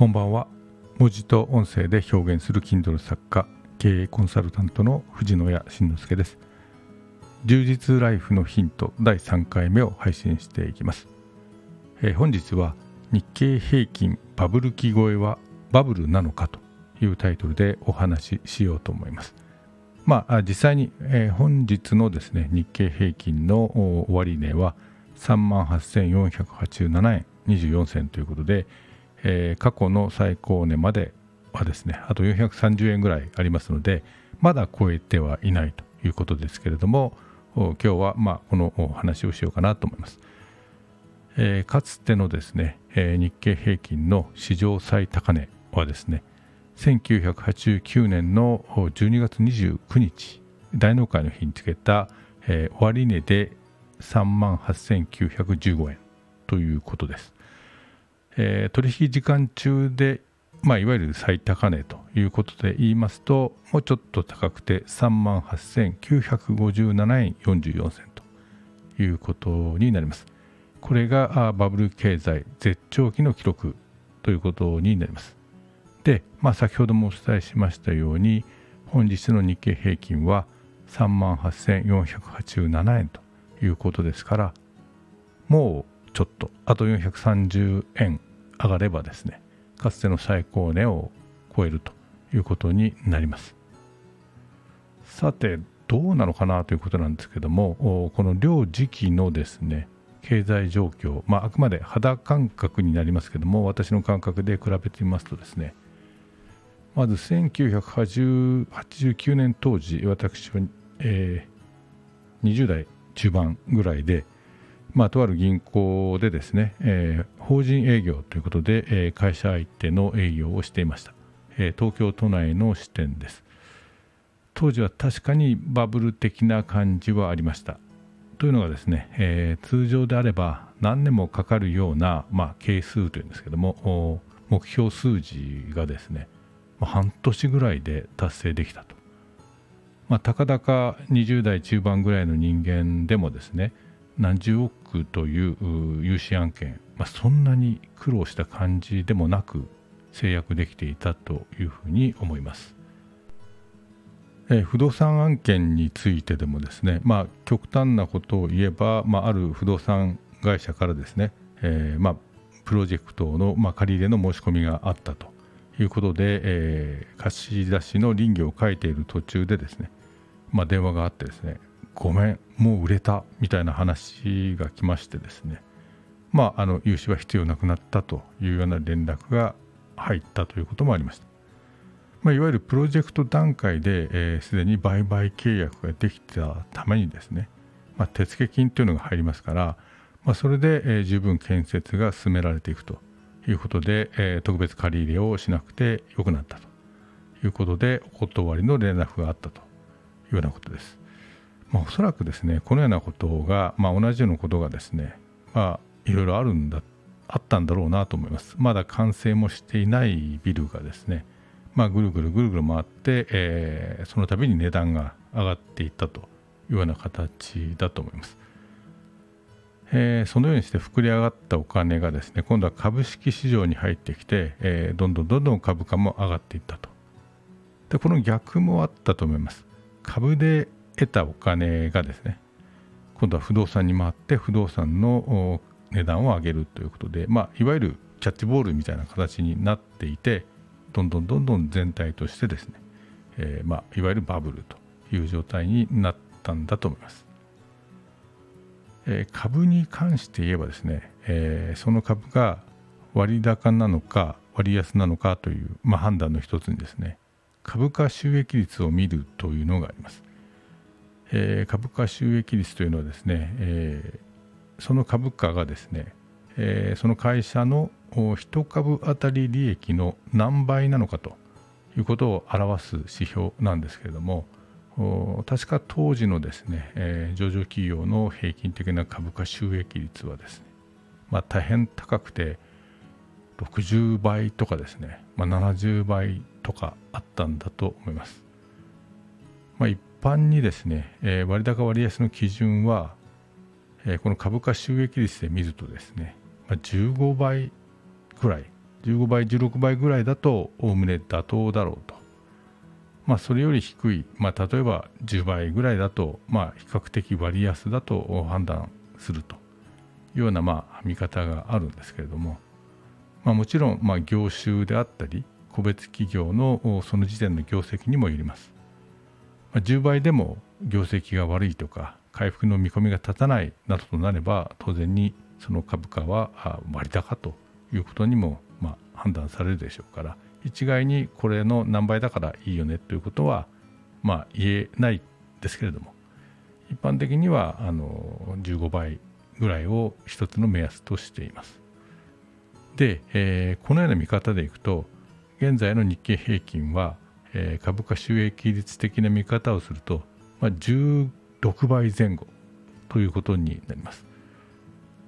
こんばんは。文字と音声で表現する Kindle 作家経営コンサルタントの藤野谷慎之介です。充実ライフのヒント第3回目を配信していきます、えー、本日は日経平均バブル期超えはバブルなのかというタイトルでお話ししようと思います。まあ実際に、えー、本日のですね日経平均の終値は3万8487円24銭ということで、えー、過去の最高値まではですねあと430円ぐらいありますのでまだ超えてはいないということですけれども今日はまあこのお話をしようかなと思います、えー、かつてのですね、えー、日経平均の史上最高値はですね1989年の12月29日大納会の日につけた、えー、終値で3万8915円ということです。えー、取引時間中で、まあ、いわゆる最高値ということで言いますともうちょっと高くて3万8957円44銭ということになります。これがバブル経済絶頂期の記録ということになります。で、まあ、先ほどもお伝えしましたように本日の日経平均は3万8487円ということですからもうちょっとあと430円上がればですねかつての最高値を超えるということになります。さてどうなのかなということなんですけどもこの両時期のですね経済状況、まあ、あくまで肌感覚になりますけども私の感覚で比べてみますとですねまず1989年当時私は、えー、20代中盤ぐらいでまあ、とある銀行でですね、えー、法人営業ということで、えー、会社相手の営業をしていました、えー、東京都内の支店です。当時は確かにバブル的な感じはありました。というのがですね、えー、通常であれば何年もかかるような、まあ、係数というんですけども目標数字がですね、半年ぐらいで達成できたと、まあ、たかだか20代中盤ぐらいの人間でもですね何十億という融資案件、まあ、そんなに苦労した感じでもなく制約できていたというふうに思います。え不動産案件についてでもですね、まあ、極端なことを言えば、まあ、ある不動産会社からですね、えー、まあ、プロジェクトの、まあ、借り入れの申し込みがあったということで、えー、貸し出しの林業を書いている途中でですね、まあ、電話があってですねごめんもう売れたみたいな話が来ましてですね。まああの融資は必要なくなったというような連絡が入ったということもありました、まあ、いわゆるプロジェクト段階ですで、えー、に売買契約ができたためにですね、まあ、手付金というのが入りますから、まあ、それで、えー、十分建設が進められていくということで、えー、特別借り入れをしなくてよくなったということでお断りの連絡があったというようなことです。まあ、おそらくですねこのようなことが、まあ、同じようなことがですね、まあ、いろいろあるんだあったんだろうなと思います。まだ完成もしていないビルがですね、まあ、ぐるぐるぐるぐる回って、えー、その度に値段が上がっていったというような形だと思います、えー、そのようにして膨れ上がったお金がですね今度は株式市場に入ってきて、えー、どんどんどんどん株価も上がっていったと。でこの逆もあったと思います。株で得たお金がですね今度は不動産に回って不動産の値段を上げるということで、まあ、いわゆるキャッチボールみたいな形になっていてどんどんどんどん全体としてですね、えー、まあ、いわゆるバブルという状態になったんだと思います。えー、株に関して言えばですね、えー、その株が割高なのか割安なのかという、まあ、判断の一つにですね株価収益率を見るというのがあります。えー、株価収益率というのはですね、えー、その株価がですね、えー、その会社の1株当たり利益の何倍なのかということを表す指標なんですけれども確か当時のですね、えー、上場企業の平均的な株価収益率はですね、まあ、大変高くて60倍とかですね、まあ、70倍とかあったんだと思います。まあ、一般にですね、えー、割高割安の基準は、えー、この株価収益率で見るとですね、まあ、15倍ぐらい15倍16倍ぐらいだとおおむね妥当だろうと。まあそれより低い、まあ、例えば10倍ぐらいだとまあ比較的割安だと判断すると。いうようなまあ見方があるんですけれども、まあ、もちろんまあ業種であったり個別企業のその時点の業績にもよります。まあ、10倍でも業績が悪いとか回復の見込みが立たないなどとなれば当然にその株価は割高ということにもまあ判断されるでしょうから一概にこれの何倍だからいいよねということはまあ言えないですけれども一般的にはあの15倍ぐらいを一つの目安としています。で、えー、このような見方でいくと現在の日経平均は、えー、株価収益率的な見方をすると、まあ、16倍前後ということになります。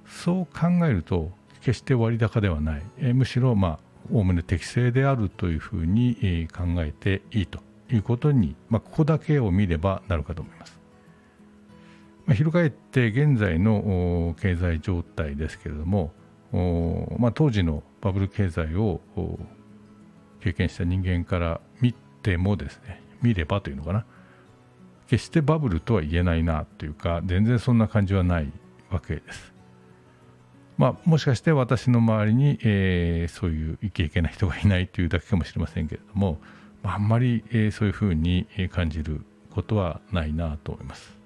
そう考えると決して割高ではない、えー、むしろまあおおむね適正であるというふうに、えー、考えていいということに、まあ、ここだけを見ればなるかと思います。まあ、翻って現在の経済状態ですけれども、まあ、当時のバブル経済を経験した人間から見てもですね見ればというのかな決してバブルとは言えないなというか全然そんな感じはないわけです。まあ、もしかして私の周りに、えー、そういうイケイケな人がいないというだけかもしれませんけれども、まあ、あんまり、えー、そういうふうに感じることはないなと思います。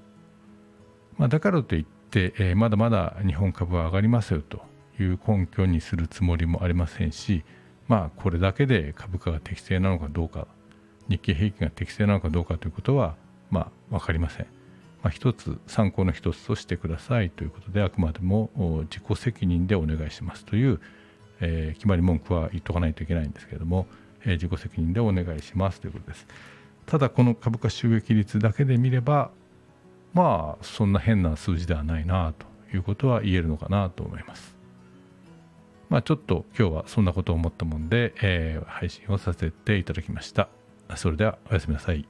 まあ、だからといって、えー、まだまだ日本株は上がりますよという根拠にするつもりもありませんし、まあ、これだけで株価が適正なのかどうか日経平均が適正なのかどうかということは、まあ、分かりません。まあ、一つ参考の一つとしてくださいということであくまでも自己責任でお願いしますという、えー、決まり文句は言っとかないといけないんですけれども、えー、自己責任でお願いしますということです。ただこの株価収益率だけで見ればまあそんな変な数字ではないなということは言えるのかなと思います。まあ、ちょっと今日はそんなことを思ったもんで、えー、配信をさせていただきました。それではおやすみなさい。